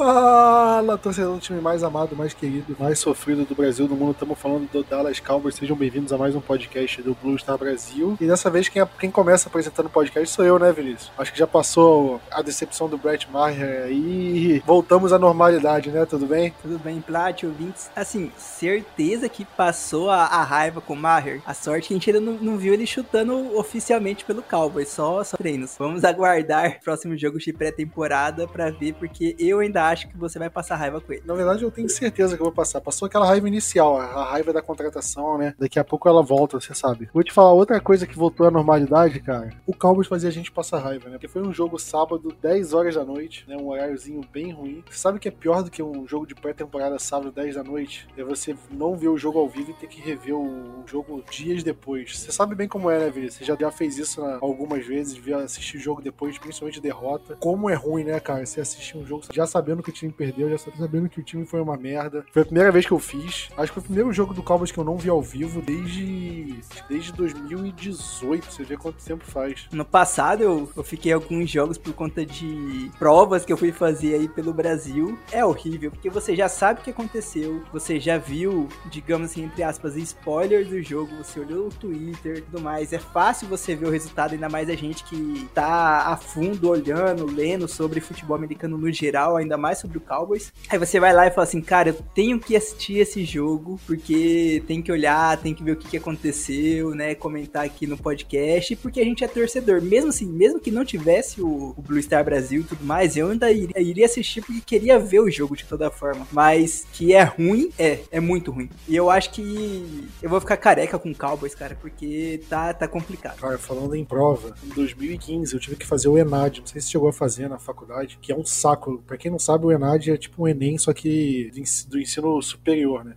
Fala, torcedor do time mais amado, mais querido, mais sofrido do Brasil, do mundo. Estamos falando do Dallas Cowboys. Sejam bem-vindos a mais um podcast do Blue Star Brasil. E dessa vez quem, quem começa apresentando o podcast sou eu, né, Vinícius? Acho que já passou a decepção do Brett Maher e voltamos à normalidade, né? Tudo bem? Tudo bem, Plat, ouvintes. Assim, certeza que passou a, a raiva com o Maher. A sorte que a gente ainda não, não, viu ele chutando oficialmente pelo Cowboys, só, só treinos. Vamos aguardar o próximo jogo de pré-temporada para ver, porque eu ainda acho que você vai passar raiva com ele. Na verdade, eu tenho certeza que eu vou passar. Passou aquela raiva inicial, a raiva da contratação, né? Daqui a pouco ela volta, você sabe. Vou te falar outra coisa que voltou à normalidade, cara. O Cowboys fazia a gente passar raiva, né? Porque foi um jogo sábado, 10 horas da noite, né? Um horáriozinho bem ruim. Você sabe que é pior do que um jogo de pré-temporada sábado, 10 da noite? É você não ver o jogo ao vivo e ter que rever o jogo dias depois. Você sabe bem como é, né, Vini? Você já, fez isso né, algumas vezes, via assistir o jogo depois, principalmente derrota. Como é ruim, né, cara? Você assistir um jogo já sabendo que o time perdeu, já sabendo que o time foi uma merda. Foi a primeira vez que eu fiz. Acho que foi o primeiro jogo do Cowboys que eu não vi ao vivo desde, desde 2018. Você vê quanto tempo faz. No passado eu, eu fiquei alguns jogos por conta de provas que eu fui fazer aí pelo Brasil. É horrível, porque você já sabe o que aconteceu, você já viu, digamos assim, entre aspas, spoilers do jogo, você olhou o Twitter e tudo mais. É fácil você ver o resultado, ainda mais a gente que tá a fundo olhando, lendo sobre futebol americano no geral, ainda mais sobre o Cowboys. Aí você vai lá e fala assim, cara, eu tenho que assistir esse jogo, porque tem que olhar, tem que ver o que, que aconteceu, né? Comentar aqui no podcast, porque a gente é torcedor. Mesmo assim, mesmo que não tivesse o, o Blue Star Brasil e tudo mais, eu ainda iria, iria, assistir porque queria ver o jogo de toda forma. Mas que é ruim, é, é muito ruim. E eu acho que eu vou ficar careca com o Cowboys, cara, porque tá, tá complicado. Cara, falando em prova, em 2015 eu tive que fazer o ENAD, não sei se chegou a fazer na faculdade, que é um saco. Pra quem não sabe, o ENAD é tipo um Enem, só que do ensino superior, né?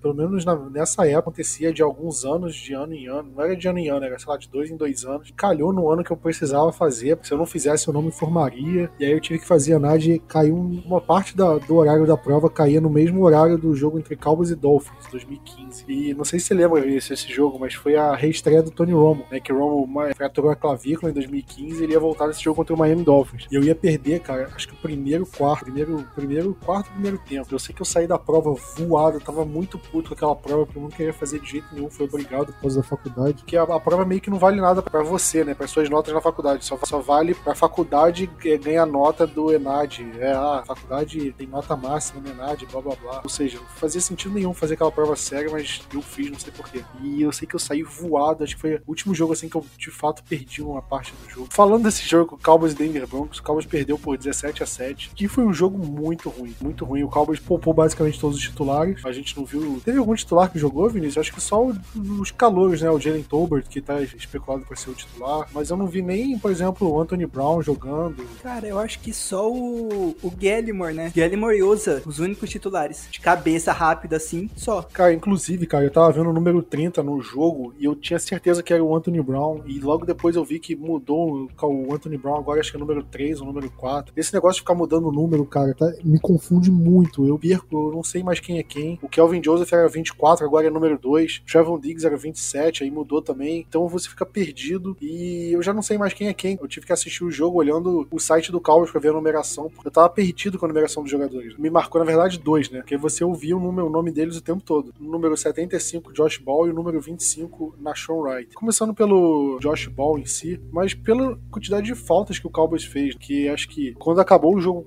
Pelo menos nessa época acontecia de alguns anos, de ano em ano. Não era de ano em ano, era, sei lá, de dois em dois anos. Calhou no ano que eu precisava fazer, porque se eu não fizesse eu não me formaria. E aí eu tive que fazer a NAD, caiu uma parte da, do horário da prova, caía no mesmo horário do jogo entre Cowboys e Dolphins, 2015. E não sei se você lembra esse jogo, mas foi a reestreia do Tony Romo, né? Que Romo fraturou a clavícula em 2015 e ele ia voltar nesse jogo contra o Miami Dolphins. E eu ia perder, cara, acho que o primeiro quarto, primeiro, primeiro quarto, primeiro tempo. Eu sei que eu saí da prova voado, tava muito puto com aquela prova, porque eu não queria fazer de jeito nenhum, foi obrigado por causa da faculdade. Que a, a prova meio que não vale nada para você, né? Para suas notas na faculdade. Só, só vale pra faculdade ganhar nota do ENAD. É, ah, a faculdade tem nota máxima no ENAD, blá blá blá. Ou seja, não fazia sentido nenhum fazer aquela prova séria, mas eu fiz, não sei porquê. E eu sei que eu saí voado, acho que foi o último jogo assim que eu de fato perdi uma parte do jogo. Falando desse jogo, Cowboys e Denver Broncos, o Cowboys perdeu por 17 a 7, que foi um jogo muito ruim, muito ruim. O Cowboys poupou basicamente todos os titulares. A gente não viu. Teve algum titular que jogou, Vinícius? Acho que só os calores, né? O Jalen Tolbert, que tá especulado para ser o titular. Mas eu não vi nem, por exemplo, o Anthony Brown jogando. Cara, eu acho que só o, o Gallimore, né? Gallimore e Oza, os únicos titulares. De cabeça rápida assim, só. Cara, inclusive, cara, eu tava vendo o número 30 no jogo e eu tinha certeza que era o Anthony Brown. E logo depois eu vi que mudou o Anthony Brown, agora acho que é o número 3 ou número 4. Esse negócio de ficar mudando o número, cara, tá, me confunde muito. Eu perco, eu não sei mais quem é quem. O Kelvin Joseph era 24, agora é número 2. O Trevon Diggs era 27, aí mudou também. Então você fica perdido e eu já não sei mais quem é quem. Eu tive que assistir o jogo olhando o site do Cowboys pra ver a numeração. Eu tava perdido com a numeração dos jogadores. Me marcou, na verdade, dois, né? Porque você ouvia o, número, o nome deles o tempo todo. O número 75, Josh Ball, e o número 25, Nashon Wright. Começando pelo Josh Ball em si, mas pela quantidade de faltas que o Cowboys fez, que acho que quando acabou o jogo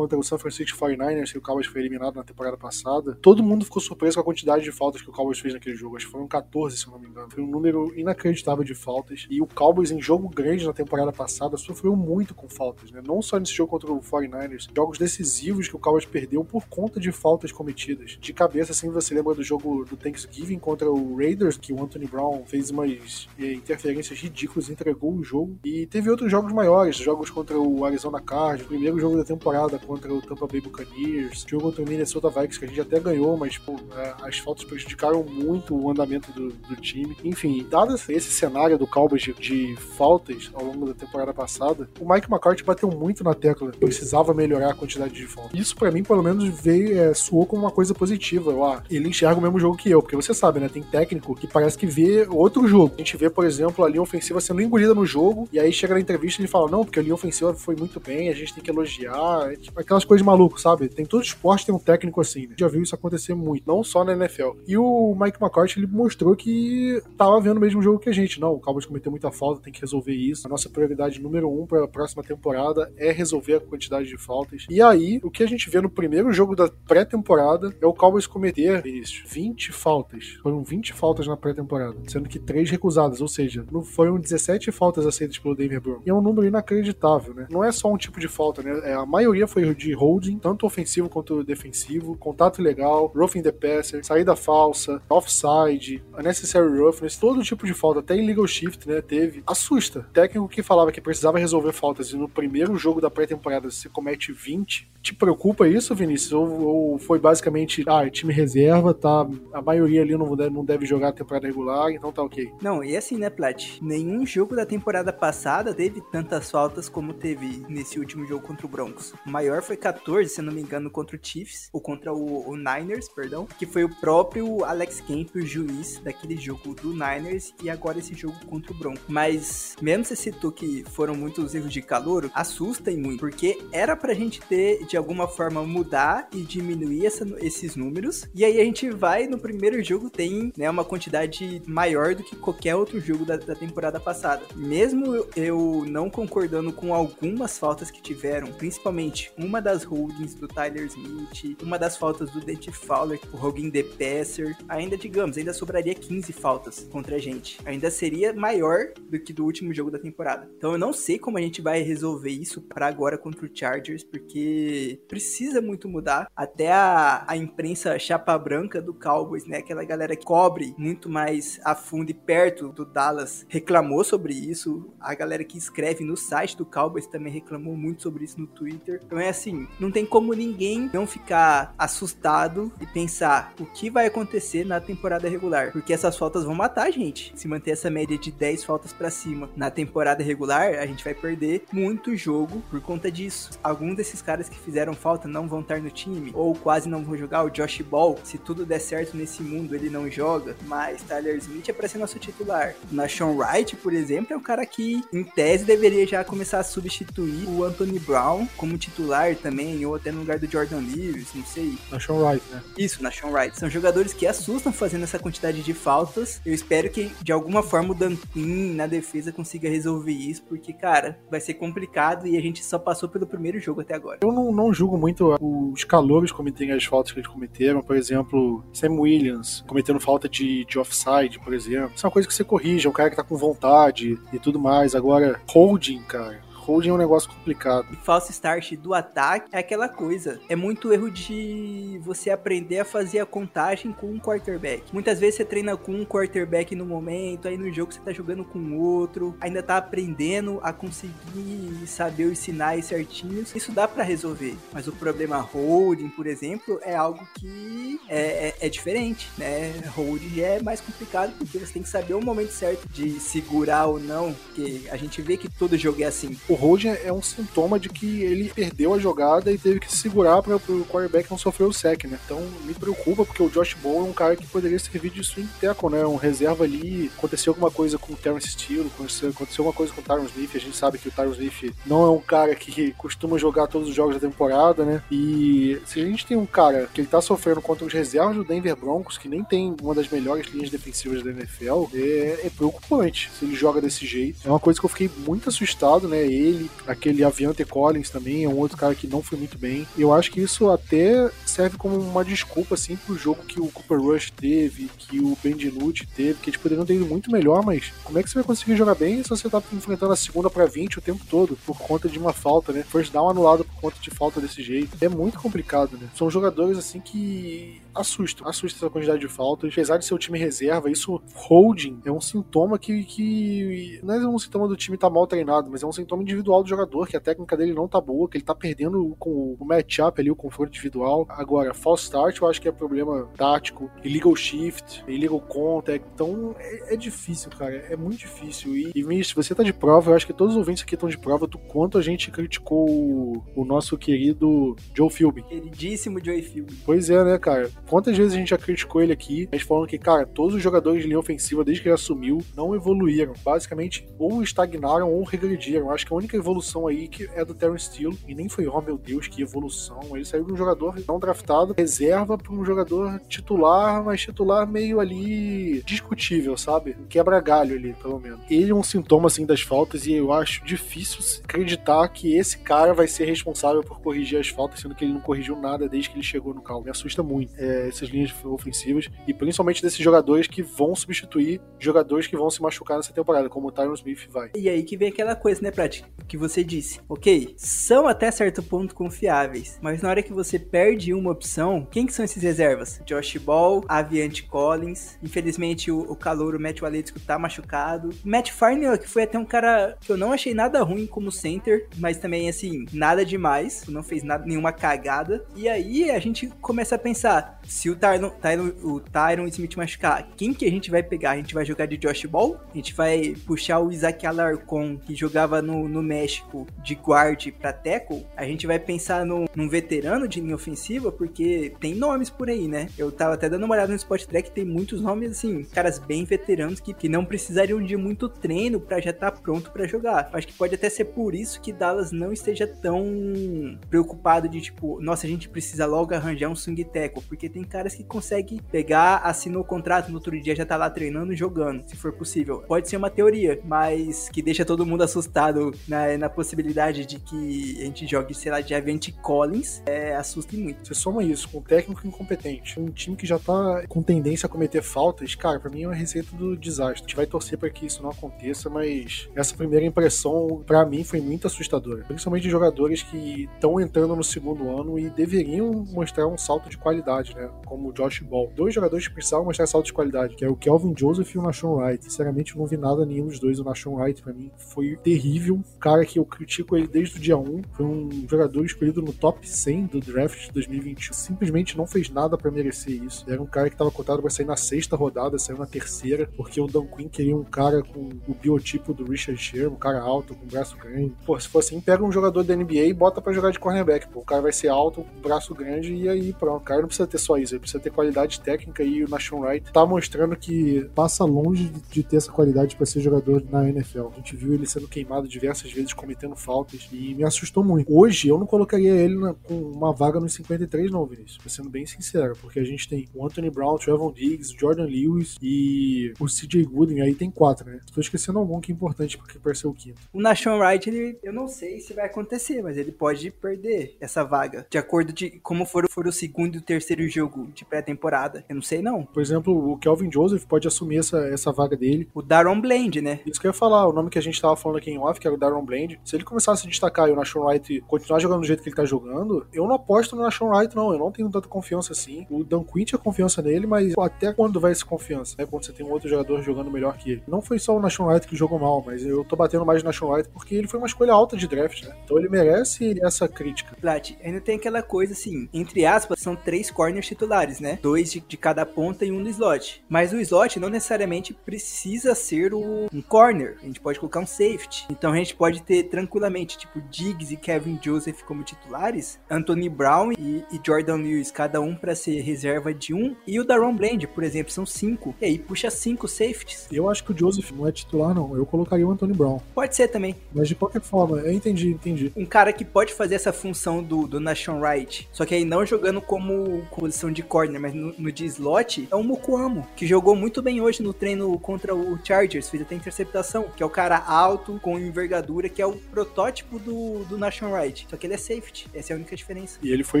contra o San Francisco 49ers, que o Cowboys foi eliminado na temporada passada, todo mundo ficou surpreso com a quantidade de faltas que o Cowboys fez naquele jogo. Acho que foram 14, se eu não me engano. Foi um número inacreditável de faltas. E o Cowboys, em jogo grande na temporada passada, sofreu muito com faltas, né? Não só nesse jogo contra o 49ers, jogos decisivos que o Cowboys perdeu por conta de faltas cometidas. De cabeça, assim, você lembra do jogo do Thanksgiving contra o Raiders, que o Anthony Brown fez umas é, interferências ridículas, entregou o jogo. E teve outros jogos maiores, jogos contra o Arizona Cardinals, primeiro jogo da temporada, contra o Tampa Bay Buccaneers, jogo contra o Minnesota Vikings, que a gente até ganhou, mas é, as faltas prejudicaram muito o andamento do, do time. Enfim, dado esse cenário do Cowboys de, de, faltas ao longo da temporada passada, o Mike McCarthy bateu muito na tecla, precisava melhorar a quantidade de faltas. Isso para mim, pelo menos, veio, é, soou como uma coisa positiva. Eu, ah, ele enxerga o mesmo jogo que eu, porque você sabe, né? Tem técnico que parece que vê outro jogo. A gente vê, por exemplo, a linha ofensiva sendo engolida no jogo, e aí chega na entrevista e ele fala: Não, porque a linha ofensiva foi muito bem, a gente tem que elogiar. É, tipo, aquelas coisas de maluco, sabe? Tem todo esporte tem um técnico assim, né? Já viu isso acontecer muito, não só na NFL. E o Mike McCarthy, ele mostrou que tava vendo o mesmo jogo que a gente. Não, o Cowboys cometeu muita falta, tem que resolver isso. A nossa prioridade número um para a próxima temporada é resolver a quantidade de faltas. E aí, o que a gente vê no primeiro jogo da pré-temporada é o Cowboys cometer, Vinícius, 20 faltas. Foram 20 faltas na pré-temporada, sendo que 3 recusadas, ou seja, foram 17 faltas aceitas pelo Denver Broncos. E é um número inacreditável, né? Não é só um tipo de falta, né? É, a maioria foi de holding, tanto ofensivo quanto defensivo, contato ilegal, roughing the passer, saída falsa, offside, unnecessary roughness, todo tipo de falta, até illegal shift, né? Teve. Assusta. O técnico que falava que precisava resolver faltas e no primeiro jogo da pré-temporada se comete 20, te preocupa isso, Vinícius? Ou, ou, foi basicamente, ah, é time reserva, tá? A maioria ali não deve, não deve jogar a temporada regular, então tá ok. Não, e assim, né, Plat? Nenhum jogo da temporada passada teve tantas faltas como teve nesse último jogo contra o Broncos. O maior foi 14, se não me engano, contra o Chiefs, ou contra o, o Niners, perdão, que foi o próprio Alex Kemp, o juiz daquele jogo do Niners, e agora esse jogo contra o Broncos. Mas, mesmo você citou que foram muitos erros de calor, assusta muito, porque era pra gente ter, de alguma forma, mudar e diminuir essa, esses números, e aí a gente vai no primeiro jogo, tem né, uma quantidade maior do que qualquer outro jogo da, da temporada passada. Mesmo eu não concordando com algumas faltas que tiveram, principalmente uma das holdings do Tyler Smith, uma das faltas do Dante Fowler, o Hogan The Passer, ainda digamos, ainda sobraria 15 faltas contra a gente. Ainda seria maior do que do último jogo da temporada. Então eu não sei como a gente vai resolver isso para agora contra o Chargers, porque precisa muito mudar. Até a, a imprensa chapa branca do Cowboys, né? Aquela galera que cobre muito mais a fundo e perto do Dallas reclamou sobre isso. A galera que escreve no site do Cowboys também reclamou muito sobre isso no Twitter. Então é assim, não tem como ninguém não ficar assustado e pensar o que vai acontecer na temporada regular, porque essas faltas vão matar a gente. Se manter essa média de 10 faltas para cima na temporada regular, a gente vai perder muito jogo por conta disso. Alguns desses caras que fizeram falta não vão estar no time ou quase não vão jogar. O Josh Ball, se tudo der certo nesse mundo, ele não joga, mas Tyler Smith é para ser nosso titular. Na Sean Wright, por exemplo, é um cara que em tese deveria já começar a substituir o Anthony Brown como titular também, ou até no lugar do Jordan Lewis, não sei. Na Sean Wright, né? Isso, na Sean Wright. São jogadores que assustam fazendo essa quantidade de faltas. Eu espero que de alguma forma o Dantin na defesa consiga resolver isso, porque, cara, vai ser complicado e a gente só passou pelo primeiro jogo até agora. Eu não, não julgo muito os calores cometerem as faltas que eles cometeram. Por exemplo, Sam Williams cometendo falta de, de offside, por exemplo. Isso é uma coisa que você corrige, é um cara que tá com vontade e tudo mais. Agora, holding, cara holding é um negócio complicado. E false start do ataque é aquela coisa. É muito erro de você aprender a fazer a contagem com um quarterback. Muitas vezes você treina com um quarterback no momento, aí no jogo você tá jogando com outro, ainda tá aprendendo a conseguir saber os sinais certinhos. Isso dá para resolver. Mas o problema holding, por exemplo, é algo que é, é, é diferente, né? Holding é mais complicado porque você tem que saber o momento certo de segurar ou não, porque a gente vê que todo jogo é assim. O holding é um sintoma de que ele perdeu a jogada e teve que se segurar para o quarterback não sofrer o sec, né? Então me preocupa porque o Josh Bowen é um cara que poderia servir de swing tackle, né? Um reserva ali. Aconteceu alguma coisa com o Terrence Steele, aconteceu, aconteceu alguma coisa com o Tyron Smith. A gente sabe que o Tyron Smith não é um cara que costuma jogar todos os jogos da temporada, né? E se a gente tem um cara que ele tá sofrendo contra os reservas do Denver Broncos, que nem tem uma das melhores linhas defensivas da NFL, é, é preocupante se ele joga desse jeito. É uma coisa que eu fiquei muito assustado, né? Ele ele, aquele Aviante Collins também é um outro cara que não foi muito bem. Eu acho que isso até serve como uma desculpa, assim, pro jogo que o Cooper Rush teve, que o Ben DiNucci teve, que eles poderiam ter ido muito melhor, mas como é que você vai conseguir jogar bem se você tá enfrentando a segunda para 20 o tempo todo por conta de uma falta, né? First down anulado por conta de falta desse jeito. É muito complicado, né? São jogadores, assim, que assusta. Assusta essa quantidade de faltas. Apesar de ser o time reserva, isso holding é um sintoma que, que não é um sintoma do time estar tá mal treinado, mas é um sintoma individual do jogador, que a técnica dele não tá boa, que ele tá perdendo com o matchup ali, o confronto individual. Agora, false start eu acho que é problema tático, illegal shift, illegal contact, então é, é difícil, cara, é muito difícil. E, e se você tá de prova, eu acho que todos os ouvintes aqui estão de prova do quanto a gente criticou o, o nosso querido Joe Philbin. Queridíssimo Joe Philbin. Pois é, né, cara? Quantas vezes a gente já criticou ele aqui, gente falando que, cara, todos os jogadores de linha ofensiva, desde que ele assumiu, não evoluíram. Basicamente, ou estagnaram ou regrediram. Acho que a única evolução aí que é do Terrence Steele, e nem foi, oh meu Deus, que evolução. Ele saiu de um jogador não draftado, reserva para um jogador titular, mas titular meio ali discutível, sabe? Quebra galho ali, pelo menos. Ele é um sintoma, assim, das faltas e eu acho difícil acreditar que esse cara vai ser responsável por corrigir as faltas, sendo que ele não corrigiu nada desde que ele chegou no Cal. Me assusta muito é, essas linhas ofensivas e principalmente desses jogadores que vão substituir jogadores que vão se machucar nessa temporada, como o Tyron Smith vai. E aí que vem aquela coisa, né, Prat? Que você disse. Ok, são até certo ponto confiáveis, mas na hora que você perde uma opção, quem que são esses reservas? Josh Ball, Aviante Collins, infelizmente o, o calor, o Matt Waletsco tá machucado. Matt Farnell, que foi até um cara que eu não achei nada ruim como center, mas também, assim, nada demais, não fez nada, nenhuma cagada. E aí a gente começa a pensar, se o Tyron, Tyron, o Tyron Smith machucar, quem que a gente vai pegar? A gente vai jogar de Josh Ball? A gente vai puxar o Isaac Alarcon, que jogava no, no México, de guard pra tackle? A gente vai pensar no, num veterano de linha ofensiva, porque tem nomes por aí, né? Eu tava até dando uma olhada no Spot Track, tem muitos nomes, assim, caras bem veteranos que, que não precisariam de muito treino para já estar tá pronto para jogar. Acho que pode até ser por isso que Dallas não esteja tão preocupado de, tipo, nossa, a gente precisa logo arranjar um swing tackle, porque tem caras que conseguem pegar, assinou o contrato, no outro dia já tá lá treinando e jogando, se for possível. Pode ser uma teoria, mas que deixa todo mundo assustado na, na possibilidade de que a gente jogue, sei lá, de Avente Collins, é, assusta muito. Você soma isso com um técnico incompetente, um time que já tá com tendência a cometer faltas, cara, pra mim é uma receita do desastre. A gente vai torcer para que isso não aconteça, mas essa primeira impressão, para mim, foi muito assustadora. Principalmente de jogadores que estão entrando no segundo ano e deveriam mostrar um salto de qualidade, né? Como o Josh Ball. Dois jogadores que precisavam mostrar salto de qualidade, que é o Kelvin Joseph e o Nashon Wright. Sinceramente, eu não vi nada nenhum dos dois. O Nashon Wright, pra mim, foi terrível. Um cara que eu critico ele desde o dia 1. Foi um jogador escolhido no top 100 do draft de 2021. Simplesmente não fez nada para merecer isso. Era um cara que tava cotado pra sair na sexta rodada, saiu na terceira, porque o Dan Quinn queria um cara com o biotipo do Richard Sherman, um cara alto, com braço grande. Pô, se for assim, pega um jogador da NBA e bota para jogar de cornerback. Pô, o cara vai ser alto, com braço grande e aí pronto. O cara não precisa ter só isso, ele precisa ter qualidade técnica e o Nashon Wright tá mostrando que passa longe de ter essa qualidade para ser jogador na NFL. A gente viu ele sendo queimado diversas vezes, cometendo faltas e me assustou muito. Hoje eu não colocaria ele na, com uma vaga nos 53 não, Vinícius, pra sendo bem sincero, porque a gente tem o Anthony Brown, o Trevon Diggs, o Jordan Lewis e o CJ Gooden, aí tem quatro, né? Tô esquecendo algum que é importante porque para ser o quinto. O Nashon Wright, ele, eu não sei se vai acontecer, mas ele pode perder essa vaga, de acordo de como for, for o segundo e o terceiro jogo de pré-temporada. Eu não sei não. Por exemplo, o Kelvin Joseph pode assumir essa, essa vaga dele. O Daron Blend, né? Isso que eu ia falar, o nome que a gente tava falando aqui em off, que era o Daron Blend. Se ele começar a se destacar e o Nashon Wright continuar jogando do jeito que ele tá jogando, eu não aposto no Nashon Wright, não. Eu não tenho tanta confiança assim. O Dan Quinn tinha confiança nele, mas pô, até quando vai essa confiança? Né? Quando você tem um outro jogador jogando melhor que ele. Não foi só o Nashon Wright que jogou mal, mas eu tô batendo mais no Nashon Wright porque ele foi uma escolha alta de draft, né? Então ele merece essa crítica. Plat, ainda tem aquela coisa assim, entre aspas, são três corners titulares, né? Dois de, de cada ponta e um no slot. Mas o slot não necessariamente precisa ser o, um corner. A gente pode colocar um safety. Então a gente pode ter tranquilamente, tipo, Diggs e Kevin Joseph como titulares, Anthony Brown e, e Jordan Lewis, cada um para ser reserva de um, e o Daron Blend, por exemplo, são cinco. E aí puxa cinco safeties. Eu acho que o Joseph não é titular, não. Eu colocaria o Anthony Brown. Pode ser também. Mas de qualquer forma, eu entendi, entendi. Um cara que pode fazer essa função do, do Nashon Wright, só que aí não jogando como posição de corner, mas no, no de slot, é o Mukuamo, que jogou muito bem hoje no treino contra o Chargers, fez até interceptação, que é o cara alto, com envergadura, que é o protótipo do, do Nashon Wright. Só que ele é safety, essa é a única diferença. E ele foi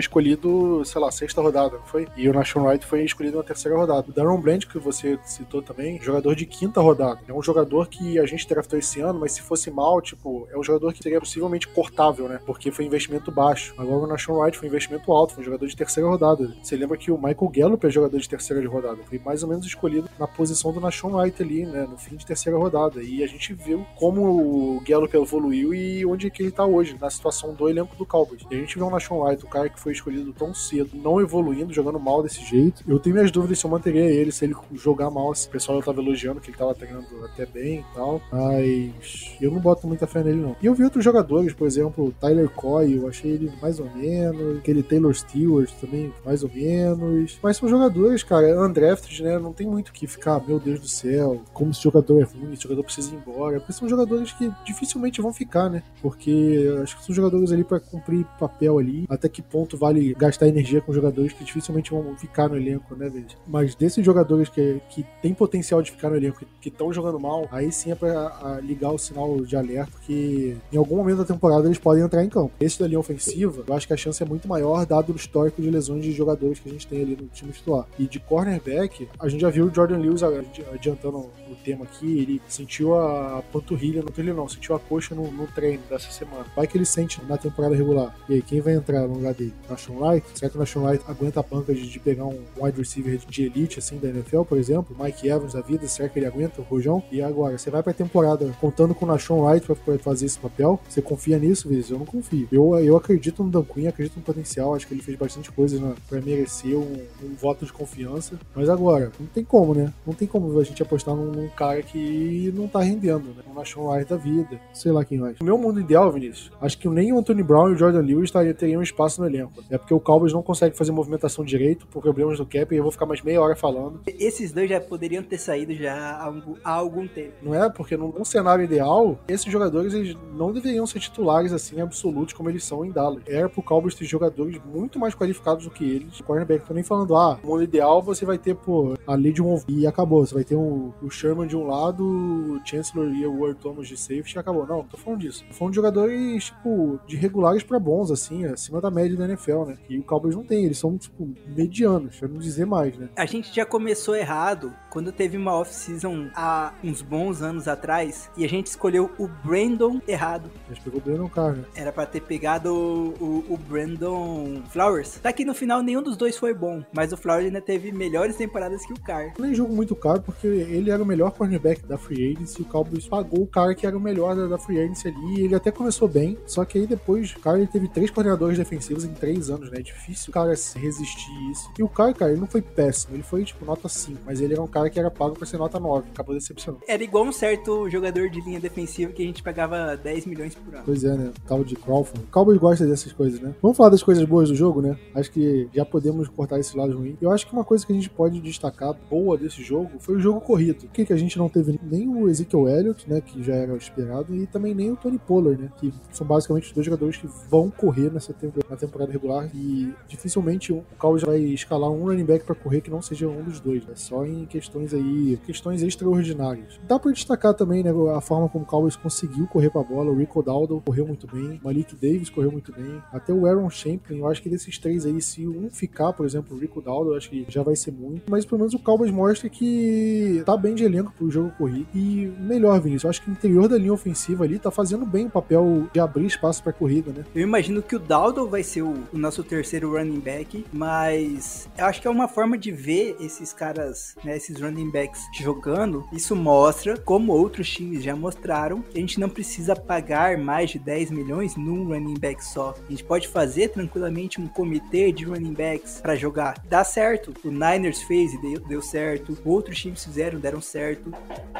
escolhido, sei lá, sexta rodada, não foi? E o Nashon Wright foi escolhido na terceira rodada. O Darren Bland, que você citou também, jogador de quinta rodada. É um jogador que a gente draftou esse ano, mas se fosse mal, tipo, é um jogador que seria possivelmente cortável, né? Porque foi investimento baixo. Agora o Nashon Wright foi investimento alto, foi um jogador de terceira rodada. Você lembra que o Michael Gallup é jogador de terceira rodada. Foi mais ou menos escolhido na posição do Nashon Wright ali, né? No fim de terceira rodada. E a gente viu como o Gallup é o evoluiu e onde que ele tá hoje, na situação do elenco do Cowboys. E a gente vê um Nashon Wright, o cara que foi escolhido tão cedo, não evoluindo, jogando mal desse jeito. Eu tenho minhas dúvidas se eu manteria ele, se ele jogar mal, o pessoal tava elogiando que ele tava treinando até bem e tal. Mas eu não boto muita fé nele, não. E eu vi outros jogadores, por exemplo, o Tyler Coy, eu achei ele mais ou menos. Aquele Taylor Stewart também, mais ou menos. Mas são jogadores, cara, undrafted, né? Não tem muito que ficar, meu Deus do céu, como esse jogador é ruim, esse jogador precisa ir embora. Porque são jogadores que dificilmente vão ficar, né? Porque acho que são jogadores ali para cumprir papel ali. Até que ponto vale gastar energia com jogadores que dificilmente vão ficar no elenco, né, velho? Mas desses jogadores que, que tem potencial de ficar no elenco, que estão jogando mal, aí sim é pra ligar o sinal de alerta, que em algum momento da temporada eles podem entrar em campo. Esse da linha ofensiva, eu acho que a chance é muito maior, dado o histórico de lesões de jogadores que a gente tem ali no time titular. E de cornerback, a gente já viu o Jordan Lewis adiantando o tema aqui, ele sentiu a panturrilha, no trilho não, sentiu a coxa no, no, treino dessa semana. Vai que ele sente na temporada regular. E aí, quem vai entrar no lugar dele? Nashon Wright? Será que o Nashon Wright aguenta a banca de, de, pegar um wide receiver de elite, assim, da NFL, por exemplo? Mike Evans da vida, será que ele aguenta o rojão? E agora, você vai pra temporada contando com o Nashon Wright pra fazer esse papel? Você confia nisso, Viz? Eu não confio. Eu, eu acredito no Dan Quinn, acredito no potencial, acho que ele fez bastante coisa né, pra merecer um, um voto de confiança. Mas agora, não tem como, né? Não tem como a gente apostar num, num cara que não tá rendendo, né? Um Nashon Wright da vida. Sei lá quem mais. No meu mundo ideal, Vinícius, acho que nem o Anthony Brown e o Jordan Lewis teriam espaço no elenco. É porque o Cowboys não consegue fazer movimentação direito por problemas do cap e eu vou ficar mais meia hora falando. Esses dois já poderiam ter saído já há algum tempo. Não é? Porque num cenário ideal, esses jogadores eles não deveriam ser titulares assim absolutos como eles são em Dallas. Era pro Cowboys ter jogadores muito mais qualificados do que eles. O cornerback, tô nem falando, ah, no mundo ideal você vai ter, pô, a de um e acabou. Você vai ter um, o Sherman de um lado, o Chancellor e o Ward Thomas de safety e acabou. Não, tô falando disso. Tô falando de jogadores, tipo, de regulares para bons, assim, acima da média da NFL, né? E o Cowboys não tem, eles são, tipo, medianos, pra não dizer mais, né? A gente já começou errado quando teve uma off-season há uns bons anos atrás e a gente escolheu o Brandon errado. A gente pegou o Brandon Carr, né? Era pra ter pegado o, o, o Brandon Flowers. Tá que no final nenhum dos dois foi bom, mas o Flowers ainda teve melhores temporadas que o Carr. Eu nem jogo muito caro porque ele era o melhor cornerback da Free Agency e o Cowboys pagou o cara que era o melhor da, da Free Agency ali. ele até começou bem, só que aí depois o ele teve três coordenadores defensivos em três anos, né? É difícil o cara resistir isso. E o cara, cara, ele não foi péssimo, ele foi tipo nota 5, mas ele era um cara que era pago pra ser nota 9, acabou decepcionando. Era igual um certo jogador de linha defensiva que a gente pagava 10 milhões por ano. Pois é, né? Tal de Crawford. O Cowboys gosta dessas coisas, né? Vamos falar das coisas boas do jogo, né? Acho que já podemos cortar esse lado ruim. Eu acho que uma coisa que a gente pode destacar boa desse jogo foi o jogo corrido. O que, que a gente não teve nem o Ezekiel Elliott, né? Que já era esperado, e também nem o Tony Pollard, né? Que são basicamente os dois jogadores que vão correr nessa temporada, na temporada regular. E dificilmente o Cowboys vai escalar um running back para correr que não seja um dos dois. Né? só em questões aí, questões extraordinárias. Dá para destacar também, né? A forma como o Cowboys conseguiu correr com a bola. O Rico Daldo correu muito bem. Malik Davis correu muito bem. Até o Aaron Champlin, eu acho que desses três aí, se um ficar, por exemplo, o Rico Daldo, eu acho que já vai ser muito. Mas pelo menos o Cowboys mostra que tá bem de elenco pro jogo corrido. E melhor, Vinícius, eu acho que o interior da linha ofensiva ali tá fazendo bem o papel de abrir espaço pra corrida, né? Eu imagino que o Daldo vai ser o, o nosso terceiro running back, mas eu acho que é uma forma de ver esses caras, né, esses running backs jogando. Isso mostra, como outros times já mostraram, que a gente não precisa pagar mais de 10 milhões num running back só. A gente pode fazer tranquilamente um comitê de running backs para jogar. Dá certo. O Niners fez e deu, deu certo. Outros times fizeram, deram certo.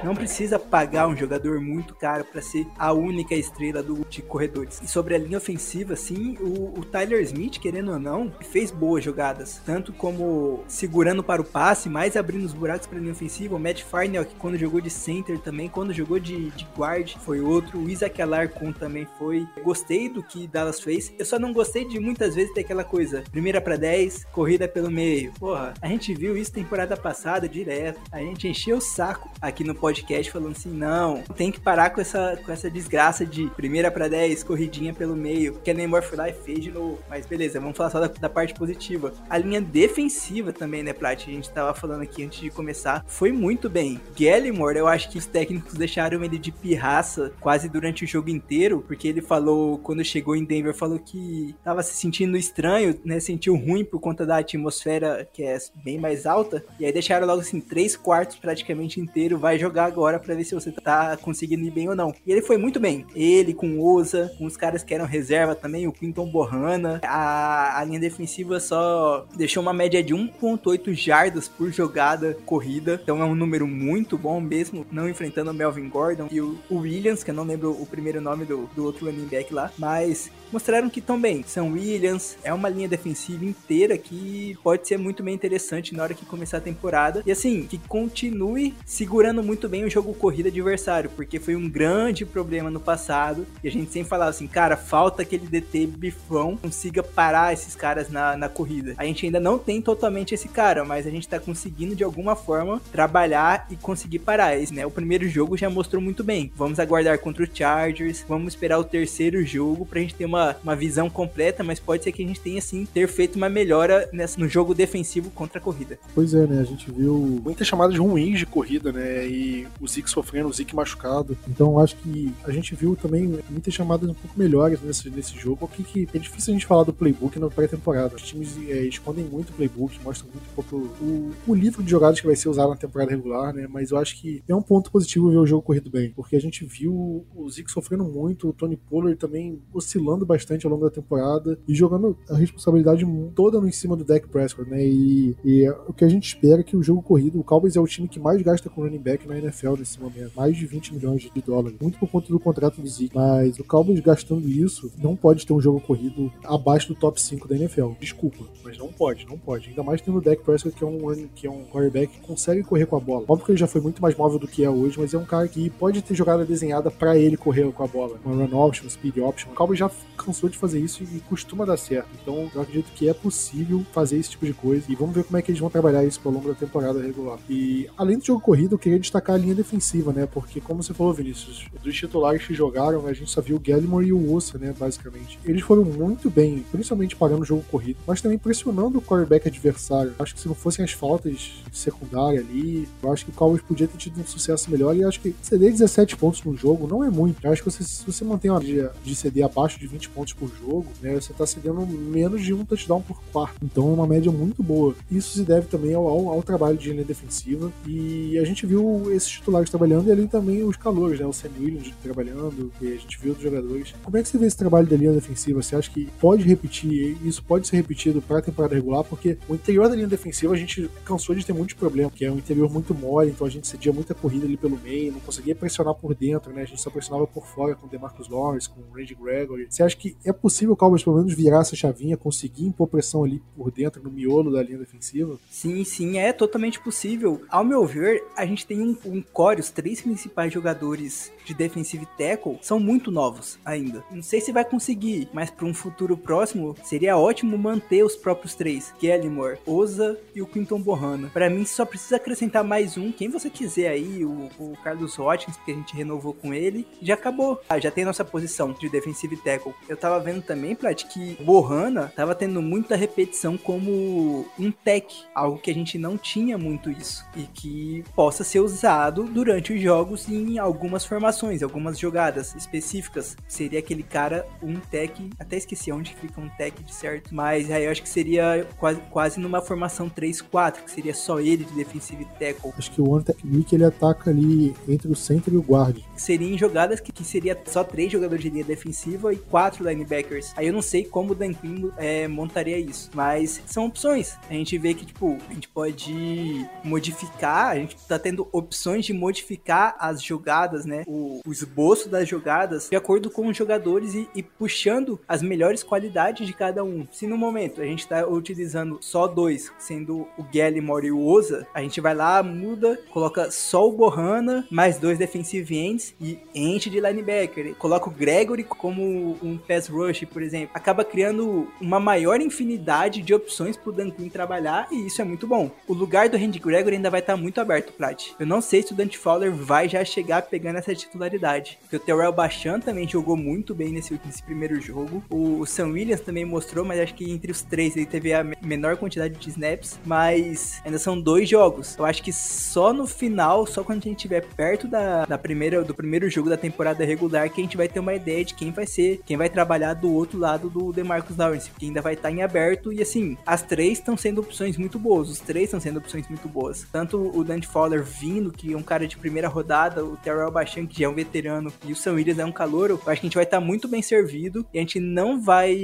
Não precisa pagar um jogador muito caro para ser a única estrela do, de corredores. E sobre a linha ofensiva, sim, o, o Tyler Smith, querendo ou não, fez boas jogadas. Tanto como segurando para o passe, mais abrindo os buracos para a linha ofensiva. O Matt Farnell, que quando jogou de center também, quando jogou de, de guard, foi outro. O Isaac Alarcon também foi. Gostei do que Dallas fez. Eu só não gostei de muitas vezes ter aquela coisa. Primeira para 10, corrida pelo meio. Porra, a gente viu isso temporada passada direto. A gente encheu o saco aqui no podcast falando assim: não, tem que parar com essa, com essa desgraça de primeira para 10, corridinha pelo meio. Kellen Moore foi lá e fez de novo. Mas beleza, vamos falar só da, da parte positiva. A linha defensiva também, né, Plat? A gente tava falando aqui antes de começar começar, foi muito bem. Gallimore, eu acho que os técnicos deixaram ele de pirraça quase durante o jogo inteiro, porque ele falou, quando chegou em Denver, falou que tava se sentindo estranho, né? Sentiu ruim por conta da atmosfera que é bem mais alta. E aí deixaram logo assim, três quartos praticamente inteiro. Vai jogar agora para ver se você tá conseguindo ir bem ou não. E ele foi muito bem. Ele com Oza, com os caras que eram reserva também, o Quinton Borrana. A, a linha defensiva só deixou uma média de 1.8 jardas por jogada corrida. Então é um número muito bom mesmo, não enfrentando o Melvin Gordon e o, Williams, que eu não lembro o primeiro nome do, do outro running back lá. Mas mostraram que bem. São Williams, é uma linha defensiva inteira que pode ser muito bem interessante na hora que começar a temporada. E assim, que continue segurando muito bem o jogo corrida adversário, porque foi um grande problema no passado. E a gente sempre falava assim, cara, falta aquele DT bifão consiga parar esses caras na, na corrida. A gente ainda não tem totalmente esse cara, mas a gente tá conseguindo de alguma forma trabalhar e conseguir parar. Esse, né? O primeiro jogo já mostrou muito bem. Vamos aguardar contra o Chargers, vamos esperar o terceiro jogo pra gente ter uma uma, visão completa, mas pode ser que a gente tenha sim ter feito uma melhora nessa, no jogo defensivo contra a corrida. Pois é, né? A gente viu muitas chamadas ruins de corrida, né? E o Zeke sofrendo, o Zeke machucado. Então acho que a gente viu também muitas chamadas um pouco melhores nesse, nesse jogo. O que, que é difícil a gente falar do playbook na pré-temporada. Os times é, escondem muito o playbook, mostram muito pouco o, o livro de jogadas que vai ser usado na temporada regular, né? Mas eu acho que é um ponto positivo ver o jogo corrido bem, porque a gente viu o Zeke sofrendo muito, o Tony Pollard também oscilando bastante ao longo da temporada e jogando a responsabilidade toda no em cima do Dak Prescott, né? E, e, o que a gente espera é que o jogo corrido, o Cowboys é o time que mais gasta com running back na NFL nesse momento, mais de 20 milhões de dólares, muito por conta do contrato do Zeke. Mas o Cowboys gastando isso, não pode ter um jogo corrido abaixo do top 5 da NFL. Desculpa, mas não pode, não pode. Ainda mais tendo o Dak Prescott que é um que é um quarterback que consegue correr com a bola. Óbvio que ele já foi muito mais móvel do que é hoje, mas é um cara que pode ter jogada desenhada para ele correr com a bola, uma run option, speed option. O Cowboys já cansou de fazer isso e costuma dar certo. Então eu acredito que é possível fazer esse tipo de coisa. E vamos ver como é que eles vão trabalhar isso ao longo da temporada regular. E além do jogo corrido, eu queria destacar a linha defensiva, né? Porque, como você falou, Vinícius, dos titulares que jogaram, a gente só viu o Gallimore e o Ossa, né? Basicamente. Eles foram muito bem, principalmente parando o jogo corrido, mas também pressionando o quarterback adversário. Acho que se não fossem as faltas de secundária ali, eu acho que o Cowboys podia ter tido um sucesso melhor. E acho que ceder 17 pontos no jogo não é muito. Eu acho que você, se você mantém uma média de ceder abaixo de 20 pontos por jogo, né? Você está cedendo menos de um touchdown por quarto. Então é uma média muito boa. Isso se deve também ao, ao, ao trabalho de linha defensiva. E a gente viu esses titulares trabalhando e ali também os calores, né? O Sam Williams trabalhando, e a gente viu os jogadores. Como é que você vê esse trabalho da linha defensiva? Você acha que pode repetir, isso pode ser repetido para a temporada regular? Porque o interior da linha defensiva a gente cansou de ter muitos problemas, que é um interior muito mole, então a gente cedia muita corrida ali pelo meio, não conseguia pressionar por dentro, né? A gente só pressionava por fora com o DeMarcus Lawrence, com o Randy Gregory. Você acha que é possível o Cowboys pelo menos virar essa chavinha, conseguir impor pressão ali por dentro, no miolo da linha defensiva? Sim, sim, é totalmente possível. Ao meu ver, a gente tem um, um core, os três principais jogadores de defensive tackle são muito novos ainda. Não sei se vai conseguir, mas para um futuro próximo seria ótimo manter os próprios três, Gallimore, Oza e o Quinton Borrana. Para mim só precisa acrescentar mais um, quem você quiser aí, o, o Carlos Watkins, porque a gente renovou com ele, já acabou. Ah, já tem nossa posição de defensive tackle. Eu tava vendo também, Plat, que Borrana tava tendo muita repetição como um tech, algo que a gente não tinha muito isso e que possa ser usado durante os jogos em algumas formações, algumas jogadas específicas. Seria aquele cara um tech, até esqueci onde fica um tech de certo, mas aí eu acho que seria quase, quase numa formação 3-4, que seria só ele de defensive tackle. Acho que o one technique ele ataca ali entre o center e o guard. Seria em jogadas que, que seria só três jogadores de linha defensiva e quatro linebackers. Aí eu não sei como o Dan Quinn é, montaria isso, mas são opções. A gente vê que, tipo, a gente pode modificar, a gente tá tendo opções de modificar as jogadas, né? O, o esboço das jogadas de acordo com os jogadores e, e, puxando as melhores qualidades de cada um. Se no momento a gente tá utilizando só dois, sendo o Gallimore e o Oza, a gente vai lá, muda, coloca só o Bohana, mais dois defensive ends e enche de linebacker. Coloca o Gregory como um pass rush, por exemplo. Acaba criando uma maior infinidade de opções pro Dan Quinn trabalhar e isso é muito bom. O lugar do Randy Gregory ainda vai estar tá muito aberto, Plat. Eu não sei se o Dante Fowler vai já chegar pegando essa titularidade. Porque o Terrell Bachan também jogou muito bem nesse, nesse primeiro jogo. O Sam Williams também mostrou, mas acho que entre os três ele teve a menor quantidade de snaps. Mas ainda são dois jogos jogos. Eu acho que só no final, só quando a gente estiver perto da, da primeira, do primeiro jogo da temporada regular, que a gente vai ter uma ideia de quem vai ser, quem vai trabalhar do outro lado do DeMarcus Lawrence, que ainda vai estar tá em aberto. E assim, as três estão sendo opções muito boas. Os três estão sendo opções muito boas. Tanto o Dante Fowler vindo, que é um cara de primeira rodada, o Terrell Bachan, que já é um veterano, e o Sam Williams é um calouro. Eu acho que a gente vai estar tá muito bem servido e a gente não vai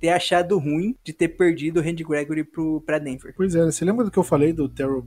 ter achado ruim de ter perdido o Randy Gregory pro, pra Denver. Pois é, você lembra do que eu falei do Terrell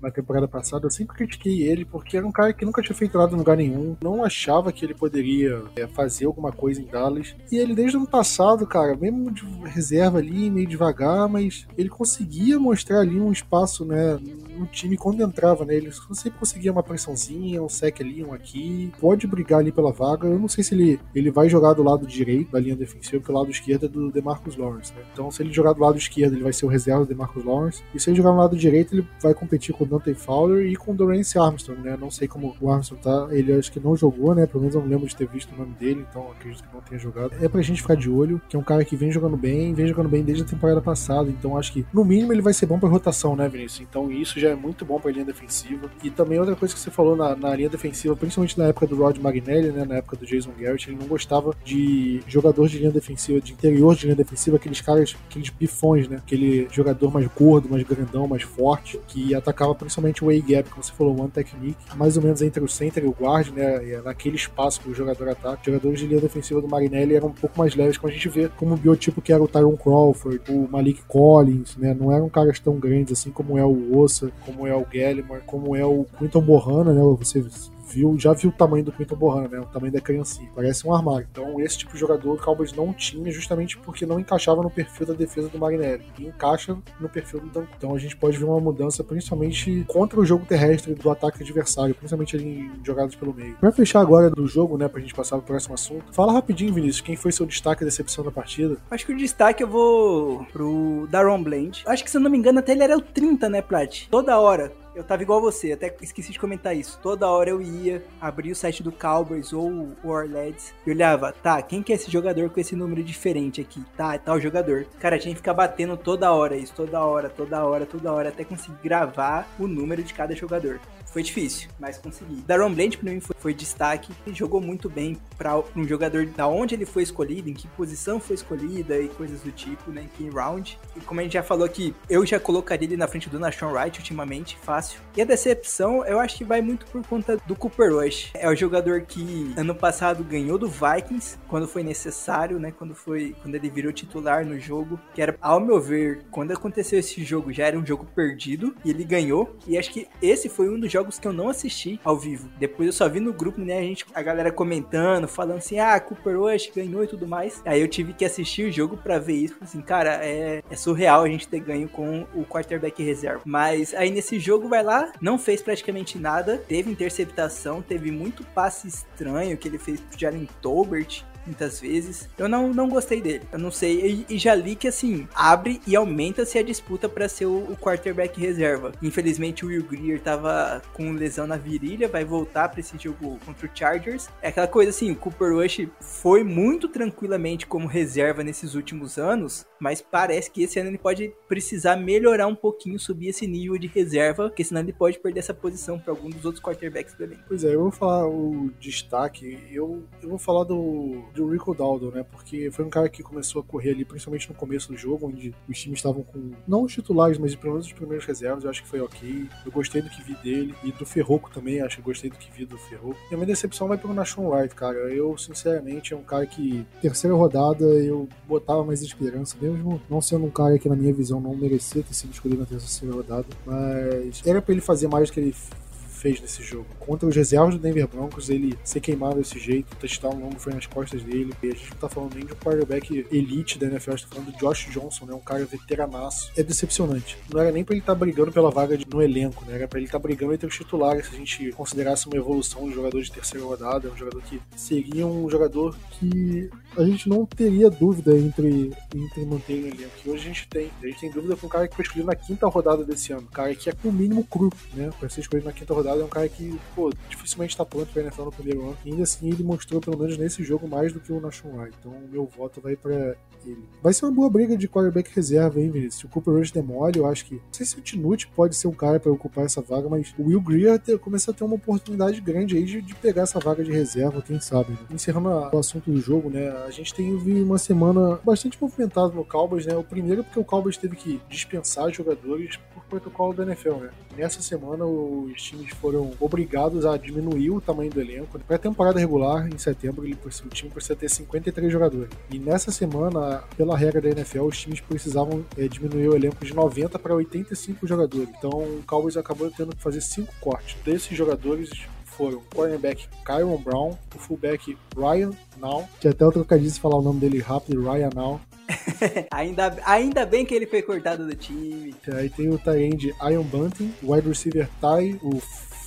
Na temporada passada? Eu sempre critiquei ele porque era um cara que nunca tinha feito nada em lugar nenhum, não achava que ele poderia é, fazer alguma coisa em Dallas. E ele, desde o ano passado, cara, mesmo de reserva ali, meio devagar, mas ele conseguia mostrar ali um espaço, né, no time quando entrava, né? Ele sempre conseguia uma pressãozinha, um sec ali, um aqui. Pode brigar ali pela vaga. Eu não sei se ele, ele vai jogar do lado direito da linha defensiva, porque o lado esquerdo é do DeMarcus Lawrence, né? Então, se ele jogar do lado esquerdo, ele vai ser o reserva do DeMarcus Lawrence. E se ele jogar no lado direito, ele vai competir com o Dante Fowler e com o Dorance Armstrong, né? Não sei como o Armstrong tá. Ele acho que não jogou, né? Pelo menos eu não lembro de ter visto o nome dele, então acredito que não tenha jogado. É pra gente ficar de olho, que é um cara que vem jogando bem, vem jogando bem desde a temporada passada. Então acho que, no mínimo, ele vai ser bom pra rotação, né, Vinícius? Então isso já é muito bom pra linha defensiva. E também outra coisa que você falou na, na linha defensiva, principalmente na época do Rod Magnelli, né? Na época do Jason Garrett, ele não gostava de jogador de linha defensiva, de interior de linha defensiva, aqueles caras, aqueles bifões, né? Aquele jogador mais gordo, mais grandão, mais forte, que atacava principalmente o A-gap, como você falou, one technique, mais ou menos entre o center e o guard, né? Naquele espaço que o jogador ataca. Os jogadores de linha defensiva do Marinelli eram um pouco mais leves, como a gente vê como o biotipo que era o Tyron Crawford, o Malik Collins, né? Não eram caras tão grandes assim como é o Ossa, como é o Gallimore, como é o Quinton Bohanna, né? Você viu, já viu o tamanho do Quinton Bohanna, né? O tamanho da criancinha. Parece um armário. Então, esse tipo de jogador o Cowboys não tinha justamente porque não encaixava no perfil da defesa do Marinelli. E encaixa no perfil do Dan. Então, a gente pode ver uma mudança principalmente contra o jogo terrestre do ataque adversário, principalmente ali em jogadas pelo meio. Pra fechar agora do jogo, né, pra gente passar pro próximo assunto, fala rapidinho, Vinícius, quem foi seu destaque e decepção da partida? Acho que o destaque eu vou pro Daron Bland. Acho que, se eu não me engano, até ele era o 30, né, Plat? Toda hora eu tava igual você, até esqueci de comentar isso. Toda hora eu ia, abrir o site do Cowboys ou o Warleds e olhava, tá, quem que é esse jogador com esse número diferente aqui? Tá, é tal jogador. Cara, tinha que ficar batendo toda hora isso, toda hora, toda hora, toda hora, até conseguir gravar o número de cada jogador. Foi difícil, mas consegui. Daron Bland pra mim foi, foi destaque. Ele jogou muito bem para um jogador da onde ele foi escolhido, em que posição foi escolhida e coisas do tipo, né? Em que round. E como a gente já falou aqui, eu já colocaria ele na frente do Nashon Wright ultimamente, fácil. E a decepção, eu acho que vai muito por conta do Cooper Rush. É o jogador que ano passado ganhou do Vikings quando foi necessário, né? Quando foi quando ele virou titular no jogo, que era ao meu ver, quando aconteceu esse jogo já era um jogo perdido e ele ganhou. E acho que esse foi um dos jogos jogos que eu não assisti ao vivo. Depois eu só vi no grupo, né, a gente, a galera comentando, falando assim, ah, Cooper Rush ganhou e tudo mais. Aí eu tive que assistir o jogo para ver isso. Assim, cara, é, é surreal a gente ter ganho com o quarterback reserva. Mas aí nesse jogo vai lá, não fez praticamente nada, teve interceptação, teve muito passe estranho que ele fez pro Jalen Tolbert muitas vezes. Eu não, não gostei dele. Eu não sei. E, já li que assim, abre e aumenta-se a disputa para ser o, o, quarterback reserva. Infelizmente o Will Greer tava com lesão na virilha, vai voltar para esse jogo contra o Chargers. É aquela coisa assim, o Cooper Rush foi muito tranquilamente como reserva nesses últimos anos, mas parece que esse ano ele pode precisar melhorar um pouquinho, subir esse nível de reserva, porque senão ele pode perder essa posição para algum dos outros quarterbacks também. Pois é, eu vou falar o destaque, eu, eu vou falar do do Rico Daldo, né? Porque foi um cara que começou a correr ali, principalmente no começo do jogo, onde os times estavam com, não os titulares, mas pelo menos os primeiros reservas, eu acho que foi ok. Eu gostei do que vi dele, e do Ferroco também, acho que gostei do que vi do Ferroco. E a minha decepção vai pelo Nashon Wright, cara. Eu, sinceramente, é um cara que, terceira rodada, eu botava mais esperança, mesmo não sendo um cara que, na minha visão, não merecia ter sido escolhido na terceira rodada, mas era para ele fazer mais do que ele fez nesse jogo. Contra os reservas do Denver Broncos, ele ser queimado desse jeito, o touchdown longo foi nas costas dele. E a gente não tá falando nem de um quarterback elite da NFL, a gente tá falando do Josh Johnson, né? Um cara veteranaço. É decepcionante. Não era nem pra ele estar tá brigando pela vaga de, no elenco, né? Era pra ele estar tá brigando entre os titulares, se a gente considerasse uma evolução de jogador de terceira rodada, um jogador que seria um jogador que a gente não teria dúvida entre, entre manter no elenco. Que hoje a gente tem. A gente tem dúvida com um cara que foi escolhido na quinta rodada desse ano. Um cara que é com o mínimo cru, né? Pra ser escolhido na quinta rodada temporada. É um cara que, pô, dificilmente tá pronto pra NFL no primeiro ano. E ainda assim, ele mostrou, pelo menos nesse jogo, mais do que o Nashon. Então, o meu voto vai pra ele. Vai ser uma boa briga de quarterback reserva, hein, Vinícius? Se o Cooper Rush demole, eu acho que. Não sei se o Tinute pode ser um cara para ocupar essa vaga, mas o Will Greer ter, começa a ter uma oportunidade grande aí de, de pegar essa vaga de reserva, quem sabe. Né? Encerrando a, o assunto do jogo, né? A gente tem uma semana bastante movimentada no Cowboys, né? O primeiro porque o Cowboys teve que dispensar jogadores por protocolo da NFL, né? Nessa semana, os times foram obrigados a diminuir o tamanho do elenco. Para a temporada regular, em setembro, ele, o time precisa ter 53 jogadores. E nessa semana, pela regra da NFL, os times precisavam é, diminuir o elenco de 90 para 85 jogadores. Então, o Cowboys acabou tendo que fazer cinco cortes. Desses jogadores, foram o cornerback Kyron Brown, o fullback Ryan Now, que até eu trocadilho de falar o nome dele rápido, Ryan Now, ainda, ainda bem que ele foi cortado do time. Aí tem o Tyrande Iron Bunting, o wide receiver Ty, o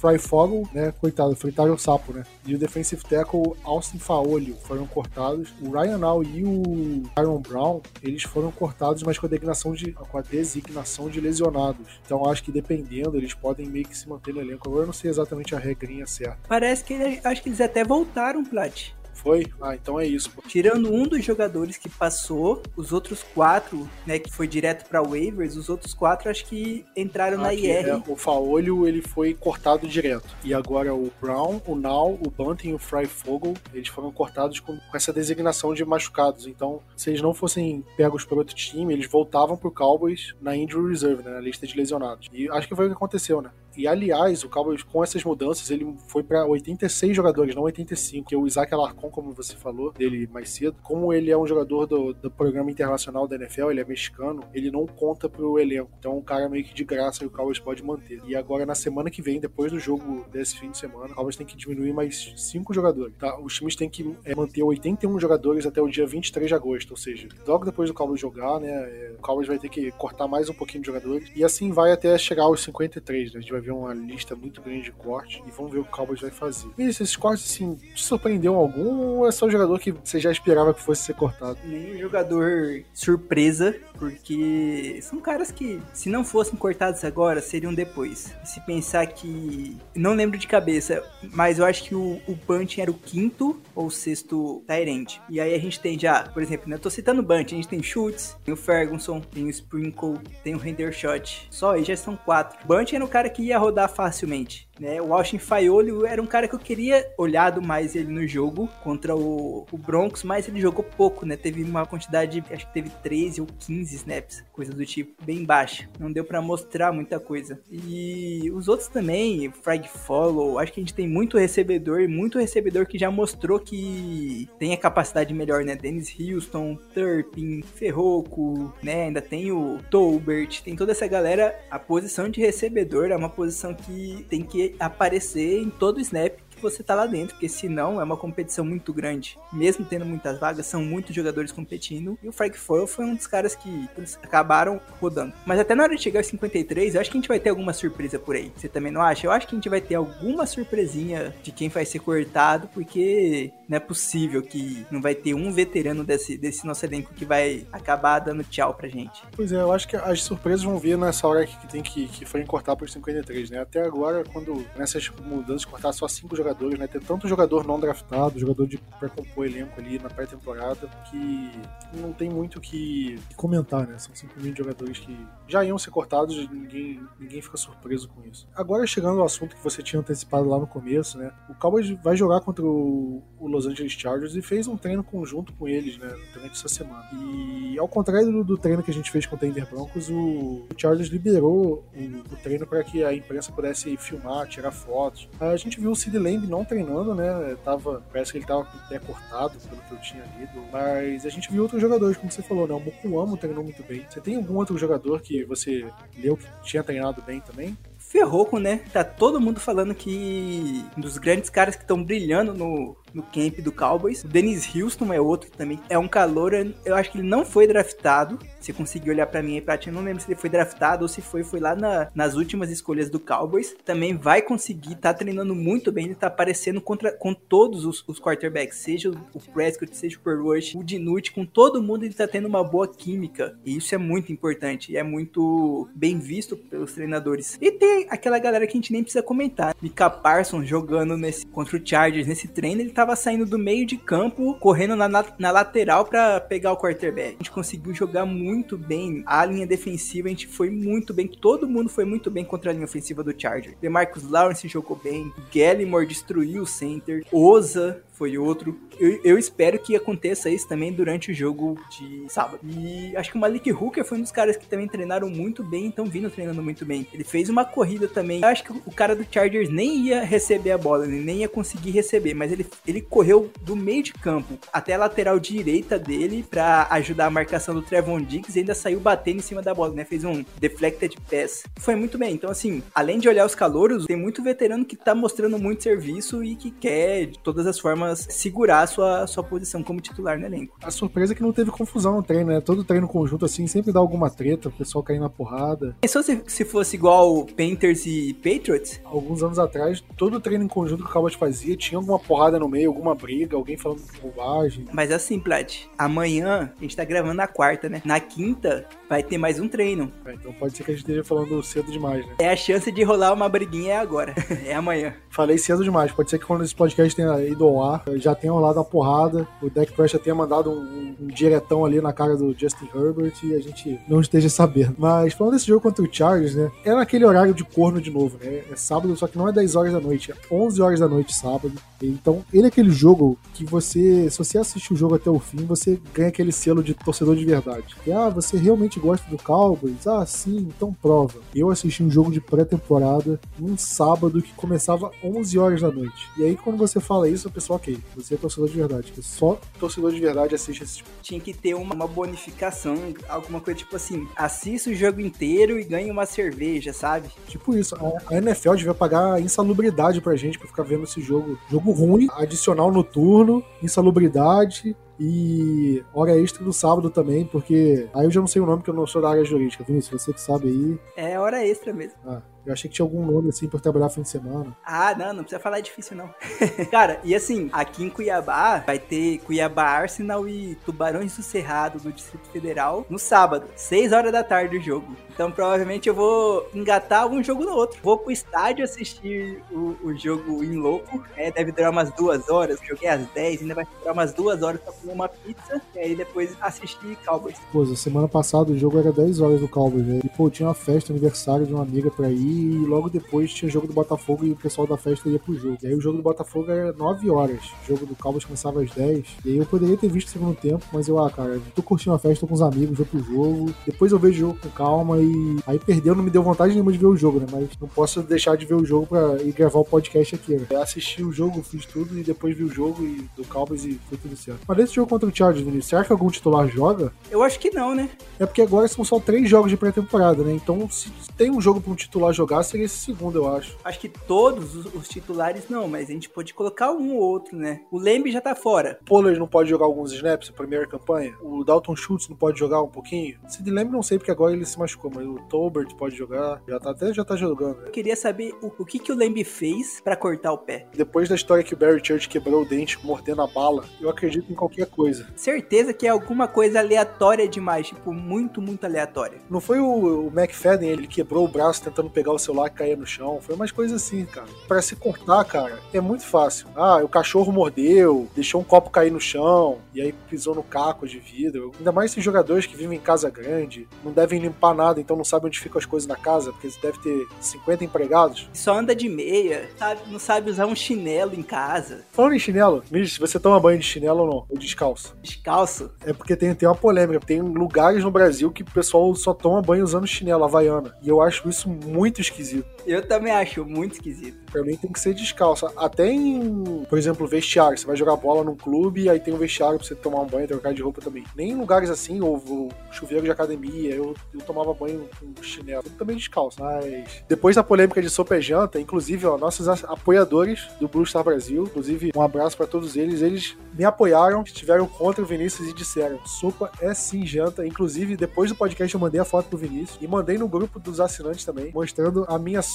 Fry Fogel, né? Coitado, fritaram o sapo, né? E o defensive tackle Austin Faolio foram cortados. O Ryan Al e o Aaron Brown, eles foram cortados, mas com a designação de, com a designação de lesionados. Então acho que dependendo, eles podem meio que se manter no elenco. Agora eu não sei exatamente a regrinha certa. Parece que acho que eles até voltaram, Plat. Foi? Ah, então é isso. Pô. Tirando um dos jogadores que passou, os outros quatro, né, que foi direto para waivers, os outros quatro acho que entraram na IR. É, o Faolho, ele foi cortado direto. E agora o Brown, o Now, o Bunting e o Fry Fogel, eles foram cortados com, com, essa designação de machucados. Então, se eles não fossem pegos por outro time, eles voltavam pro Cowboys na injury reserve, né, na lista de lesionados. E acho que foi o que aconteceu, né? E aliás, o Cowboys com essas mudanças, ele foi para 86 jogadores, não 85. Que o Isaac Alarcon, como você falou dele mais cedo, como ele é um jogador do, do programa internacional da NFL, ele é mexicano, ele não conta pro elenco. Então, é um cara meio que de graça e o Cowboys pode manter. E agora na semana que vem, depois do jogo desse fim de semana, o Cowboys tem que diminuir mais 5 jogadores. Tá? Os times têm que é, manter 81 jogadores até o dia 23 de agosto, ou seja, logo depois do Cowboys jogar, né, é, o Cowboys vai ter que cortar mais um pouquinho de jogadores e assim vai até chegar aos 53, né? A gente vai ver uma lista muito grande de cortes e vamos ver o que o Cowboys vai fazer. E esses cortes, assim, te surpreendeu algum ou é só um jogador que você já esperava que fosse ser cortado? Nenhum jogador surpresa, porque são caras que, se não fossem cortados agora, seriam depois. Se pensar que. Não lembro de cabeça, mas eu acho que o, o era o quinto ou sexto Tyrant. E aí a gente tem já, por exemplo, né, eu tô citando o Bunting, a gente tem Schultz, tem o Ferguson, tem o Sprinkle, tem o Hendershot. Só aí já são quatro. Bunting era o cara que ia rodar facilmente. Né? O Austin Faioli era um cara que eu queria olhado mais ele no jogo contra o, o Broncos, mas ele jogou pouco, né? Teve uma quantidade, acho que teve 13 ou 15 snaps, coisa do tipo, bem baixa. Não deu para mostrar muita coisa. E os outros também, Frag Follow, acho que a gente tem muito recebedor e muito recebedor que já mostrou que tem a capacidade melhor, né? Dennis Houston, Turpin, Ferroco, né? Ainda tem o Tolbert, tem toda essa galera. A posição de recebedor é uma posição que tem que aparecer em todo snap. que você tá lá dentro, porque senão é uma competição muito grande. Mesmo tendo muitas vagas, são muitos jogadores competindo. E o Frank Foyle foi um dos caras que acabaram rodando. Mas até na hora de chegar aos 53, eu acho que a gente vai ter alguma surpresa por aí. Você também não acha? Eu acho que a gente vai ter alguma surpresinha de quem vai ser cortado, porque não é possível que não vai ter um veterano desse, desse nosso elenco que vai acabar dando tchau pra gente. Pois é, eu acho que as surpresas vão vir nessa hora que tem que, que foi cortar por 53, né? Até agora, quando nessas mudanças cortar só cinco jogadores jogadores, né? Tem tanto jogador não draftado, jogador de pra compor elenco ali na pré-temporada, que não tem muito o que comentar, né? São simplesmente jogadores que já iam ser cortados e ninguém, ninguém fica surpreso com isso. Agora, chegando ao assunto que você tinha antecipado lá no começo, né? O Cowboys vai jogar contra o, o Los Angeles Chargers e fez um treino conjunto com eles, né? Durante essa semana. E ao contrário do, do treino que a gente fez com o Denver Broncos, o, o Chargers liberou o, o treino para que a imprensa pudesse filmar, tirar fotos. A gente viu o Sid Não treinando, né? Tava, parece que ele tava com o pé cortado, pelo que eu tinha lido. Mas a gente viu outros jogadores, como você falou, né? O Mukuamo treinou muito bem. Você tem algum outro jogador que você leu que tinha treinado bem também? Ferroco, né? Tá todo mundo falando que um dos grandes caras que estão brilhando no, no camp do Cowboys. O Dennis Houston é outro também é um calor. Eu acho que ele não foi draftado. Você conseguiu olhar para mim pra ti, eu não lembro se ele foi draftado ou se foi, foi lá na, nas últimas escolhas do Cowboys. Também vai conseguir, tá treinando muito bem, ele tá aparecendo contra, com todos os, os quarterbacks, seja o Prescott, seja o Perrush, o Dinucci, com todo mundo ele tá tendo uma boa química. E isso é muito importante e é muito bem visto pelos treinadores. E tem aquela galera que a gente nem precisa comentar. Mika Parsons jogando nesse, contra o Chargers nesse treino, ele tava saindo do meio de campo, correndo na, na, lateral para pegar o quarterback. A gente conseguiu jogar muito muito bem. A linha defensiva, a gente foi muito bem. Todo mundo foi muito bem contra a linha ofensiva do Charger. DeMarcus Lawrence jogou bem. Gallimore destruiu o center. Oza foi outro. Eu, eu, espero que aconteça isso também durante o jogo de sábado. E acho que o Malik Hooker foi um dos caras que também treinaram muito bem e estão vindo treinando muito bem. Ele fez uma corrida também. Eu acho que o cara do Chargers nem ia receber a bola, ele nem ia conseguir receber, mas ele, ele correu do meio de campo até a lateral direita dele para ajudar a marcação do Trevon Diggs e ainda saiu batendo em cima da bola, né? Fez um deflected pass. Foi muito bem. Então, assim, além de olhar os calouros, tem muito veterano que tá mostrando muito serviço e que quer, de todas as formas, formas, segurar a sua, sua posição como titular no elenco. A surpresa é que não teve confusão no treino, né? Todo treino conjunto, assim, sempre dá alguma treta, o pessoal cair na porrada. Pensou se, se fosse igual Painters e Patriots? Alguns anos atrás, todo treino em conjunto que o Cowboys fazia tinha alguma porrada no meio, alguma briga, alguém falando bobagem. Mas assim, Plat, amanhã a gente tá gravando na quarta, né? Na quinta vai ter mais um treino. É, então pode ser que a gente esteja falando cedo demais, né? É a chance de rolar uma briguinha é agora. é amanhã. Falei cedo demais. Pode ser que quando esse podcast tenha ido ao ar, já tenha rolado a porrada, o Deck Pressure tenha mandado um, um, diretão ali na cara do Justin Herbert e a gente não esteja sabendo. Mas falando desse jogo contra o Chargers, né? É naquele horário de corno de novo, né? É sábado, só que não é 10 horas da noite, é 11 horas da noite sábado. Então, ele é aquele jogo que você, se você assistir o jogo até o fim, você ganha aquele selo de torcedor de verdade. Ah, você realmente gosta do Cowboys? Ah, sim, então prova. Eu assisti um jogo de pré-temporada num sábado que começava 11 horas da noite. E aí, quando você fala isso, o pessoal, ok, você é torcedor de verdade. Só torcedor de verdade assiste esse tipo. Tinha que ter uma, uma bonificação, alguma coisa tipo assim, assista o jogo inteiro e ganhe uma cerveja, sabe? Tipo isso. A, a NFL devia pagar insalubridade pra gente pra ficar vendo esse jogo. Jogo ruim, adicional noturno, insalubridade e hora extra no sábado também, porque aí eu já não sei o nome, que eu não sou da área jurídica. Vinícius, você que sabe aí. É hora extra mesmo. Ah. Eu achei que tinha algum nome assim por trabalhar fim de semana. Ah, não, não precisa falar difícil não. Cara, e assim, aqui em Cuiabá vai ter Cuiabá Arsenal e Tubarões do Cerrado do Distrito Federal no sábado, 6 horas da tarde o jogo. Então provavelmente eu vou engatar um jogo no outro. Vou pro estádio assistir o, o jogo em louco. É, deve durar umas duas horas. Joguei às 10, ainda vai durar umas duas horas pra uma pizza. E aí depois assistir Cowboys. Pô, semana passada o jogo era 10 horas do Cowboys, né? E pô, tinha uma festa, aniversário de uma amiga pra ir e logo depois tinha o jogo do Botafogo e o pessoal da festa ia pro jogo. E aí o jogo do Botafogo era 9 horas, o jogo do Cowboys começava às 10. E aí eu poderia ter visto o segundo tempo, mas eu, ah, cara, tô curtindo a festa, tô com os amigos, vou pro jogo. Depois eu vejo o jogo com calma e aí perdeu, não me deu vontade nenhuma de ver o jogo, né? Mas não posso deixar de ver o jogo pra ir gravar o podcast aqui, né? Eu assisti o jogo, fiz tudo e depois vi o jogo e do Cowboys e foi tudo certo. Mas jogo contra o Chargers, Vinícius, será que algum titular joga? Eu acho que não, né? É porque agora são só três jogos de pré-temporada, né? Então, se tem um jogo pra um titular jogar, seria esse segundo, eu acho. Acho que todos os, os, titulares não, mas a gente pode colocar um ou outro, né? O Lembe já tá fora. O Pollard não pode jogar alguns snaps, a primeira campanha. O Dalton Schultz não pode jogar um pouquinho. Se de Lembe não sei, porque agora ele se machucou, mas o Tolbert pode jogar. Já tá, até já tá jogando. Né? Eu queria saber o, o que, que o Lembe fez para cortar o pé. Depois da história que o Barry Church quebrou o dente mordendo a bala, eu acredito em qualquer coisa. Certeza que é alguma coisa aleatória demais, tipo, muito, muito aleatória. Não foi o, o McFadden, ele quebrou o braço tentando pegar o celular que caía no chão. Foi umas coisas assim, cara. Para se cortar, cara, é muito fácil. Ah, o cachorro mordeu, deixou um copo cair no chão, e aí pisou no caco de vidro. Ainda mais esses jogadores que vivem em casa grande, não devem limpar nada, então não sabem onde ficam as coisas na casa, porque eles devem ter 50 empregados. Só anda de meia, sabe, não sabe usar um chinelo em casa. Falando em chinelo, Miss, você toma banho de chinelo ou não? Ou descalço? Descalço? É porque tem, tem uma polêmica. Tem lugares no Brasil que o pessoal só toma banho usando chinelo havaiana. E eu acho isso muito esquisito. Eu também acho muito esquisito. Pra mim tem que ser descalço. Até em, por exemplo, vestiário. Você vai jogar bola num clube aí tem um vestiário pra você tomar um banho, trocar de roupa também. Nem em lugares assim, ou, chuveiro de academia, eu, eu tomava banho com chinelo. Tudo também descalço. Mas depois da polêmica de sopa e janta, inclusive, ó, nossos apoiadores do Blue Star Brasil, inclusive um abraço para todos eles, eles me apoiaram, estiveram contra o Vinícius e disseram: sopa é sim janta. Inclusive, depois do podcast eu mandei a foto pro Vinícius e mandei no grupo dos assinantes também, mostrando a minha sopa.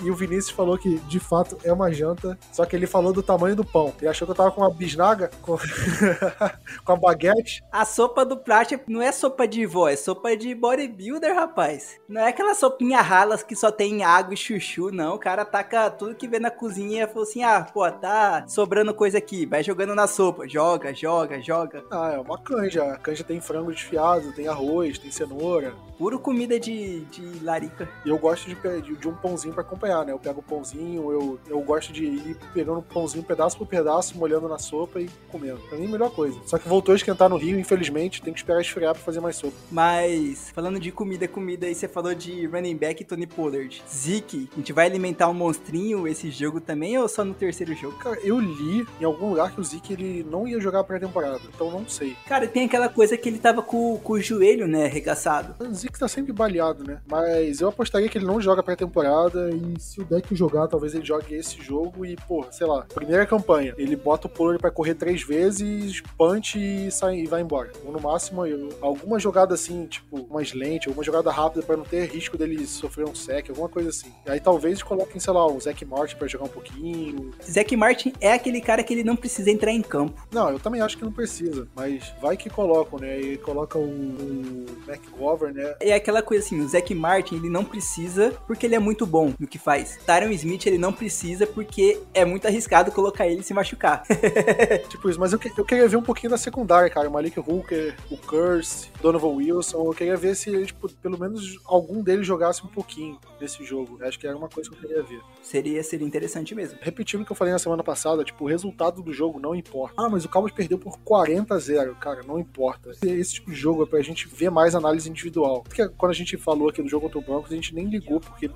E o Vinícius falou que de fato é uma janta, só que ele falou do tamanho do pão. Ele achou que eu tava com uma bisnaga, com, com a baguete. A sopa do Prat não é sopa de vó, é sopa de bodybuilder, rapaz. Não é aquela sopinha ralas que só tem água e chuchu, não. O cara taca tudo que vê na cozinha e falou assim: ah, pô, tá sobrando coisa aqui, vai jogando na sopa. Joga, joga, joga. Ah, é uma canja. A canja tem frango desfiado, tem arroz, tem cenoura. Puro comida de, de larica. E eu gosto de, de, de um pãozinho para acompanhar, né? Eu pego o pãozinho, eu, eu gosto de ir pegando o pãozinho pedaço por pedaço, molhando na sopa e comendo. Pra mim, é a melhor coisa. Só que voltou a esquentar no Rio, infelizmente, tem que esperar esfriar pra fazer mais sopa. Mas, falando de comida, comida, aí você falou de running back e Tony Pollard. Zeke, a gente vai alimentar um monstrinho esse jogo também ou só no terceiro jogo? Cara, eu li em algum lugar que o Zeke ele não ia jogar pré-temporada, então não sei. Cara, tem aquela coisa que ele tava com, com o joelho, né, arregaçado. O Zeke tá sempre baleado, né? Mas eu apostaria que ele não joga pré-temporada e se o deck jogar, talvez ele jogue esse jogo e, pô, sei lá, primeira campanha, ele bota o Pollard pra correr três vezes, punch e sai e vai embora. Ou no máximo, eu, alguma jogada assim, tipo, umas lentes, alguma jogada rápida para não ter risco dele sofrer um sec, alguma coisa assim. E aí talvez coloquem, sei lá, um Zack Martin para jogar um pouquinho. Zack Martin é aquele cara que ele não precisa entrar em campo. Não, eu também acho que não precisa, mas vai que colocam, né? E coloca o, o McGovern, né? É aquela coisa assim, o Zack Martin, ele não precisa porque ele é muito bom no que faz. Tyron Smith, ele não precisa porque é muito arriscado colocar ele se machucar. tipo isso, mas eu, eu queria ver um pouquinho da secundária, cara. O Malik Hooker, o Curse, Donovan Wilson. Eu queria ver se, tipo, pelo menos algum deles jogasse um pouquinho nesse jogo. Acho que era uma coisa que eu queria ver. Seria, seria interessante mesmo. Repetindo o que eu falei na semana passada, tipo, o resultado do jogo não importa. Ah, mas o Cowboys perdeu por 40 a 0. Cara, não importa. Esse tipo de jogo é pra gente ver mais análise individual. Porque quando a gente falou aqui do jogo contra o Broncos, a gente nem ligou porque ele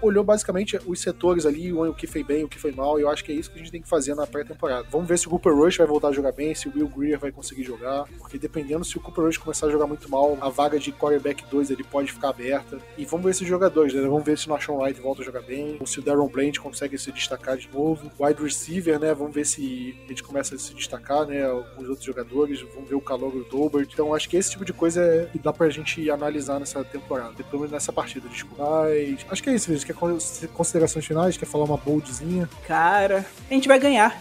Olhou basicamente os setores ali, o que foi bem, o que foi mal, e eu acho que é isso que a gente tem que fazer na pré-temporada. Vamos ver se o Cooper Rush vai voltar a jogar bem, se o Will Greer vai conseguir jogar, porque dependendo se o Cooper Rush começar a jogar muito mal, a vaga de quarterback 2 ele pode ficar aberta. E vamos ver esses jogadores, né? Vamos ver se o Nashon Wright volta a jogar bem, ou se o Darren Bland consegue se destacar de novo. Wide receiver, né? Vamos ver se gente começa a se destacar, né? Os outros jogadores, vamos ver o calor do. Então acho que esse tipo de coisa é dá pra gente analisar nessa temporada, pelo menos nessa partida, desculpa. Mas acho que é isso, Vinícius. Quer considerações finais? Quer falar uma boldzinha? Cara, a gente vai ganhar.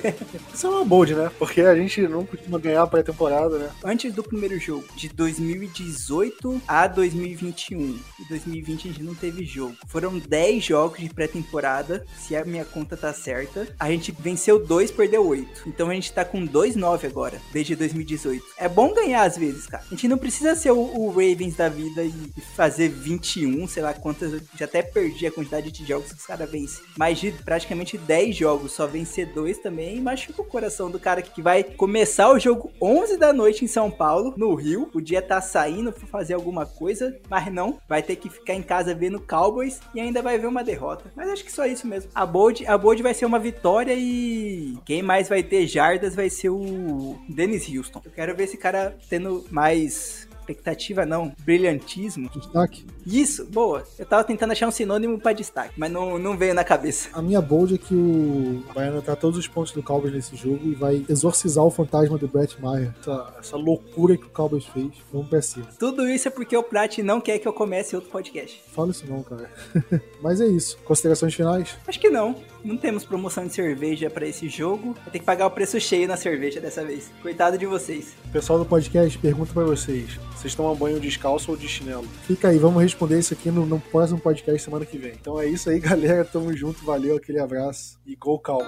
Isso é uma bold, né? Porque a gente não costuma ganhar a pré-temporada, né? Antes do primeiro jogo, de 2018 a 2021. E 2020 a gente não teve jogo. Foram 10 jogos de pré-temporada, se a minha conta tá certa. A gente venceu 2, perdeu 8. Então a gente tá com 2-9 agora, desde 2018. É bom ganhar às vezes, cara. A gente não precisa ser o, o Ravens da vida e fazer 21, sei lá quantas. Já até perdi a quantidade de jogos que os caras vencem. Mas de praticamente 10 jogos, só vencer 2 também machuca o coração do cara que vai começar o jogo 11 da noite em São Paulo, no Rio. Podia estar tá saindo pra fazer alguma coisa, mas não. Vai ter que ficar em casa vendo Cowboys e ainda vai ver uma derrota. Mas acho que só isso mesmo. A Bold, a Bold vai ser uma vitória e quem mais vai ter jardas vai ser o Dennis Houston. Eu quero ver esse cara tendo mais expectativa não, brilhantismo. Destaque. Isso, boa. Eu tava tentando achar um sinônimo para destaque, mas não, não veio na cabeça. A minha bold é que o vai anotar todos os pontos do Cowboys nesse jogo e vai exorcizar o fantasma do Brett Maher. Essa, essa loucura que o Cowboys fez. Vamos pra cima. Tudo isso é porque o Prat não quer que eu comece outro podcast. Fala isso não, cara. mas é isso. Considerações finais? Acho que não. Não temos promoção de cerveja para esse jogo. Vai ter que pagar o preço cheio na cerveja dessa vez. Coitado de vocês. Pessoal do podcast, pergunta para vocês. Vocês tomam banho descalço ou de chinelo? Fica aí, vamos responder isso aqui no, no próximo podcast semana que vem. Então é isso aí, galera. Tamo junto, valeu, aquele abraço e go calmo.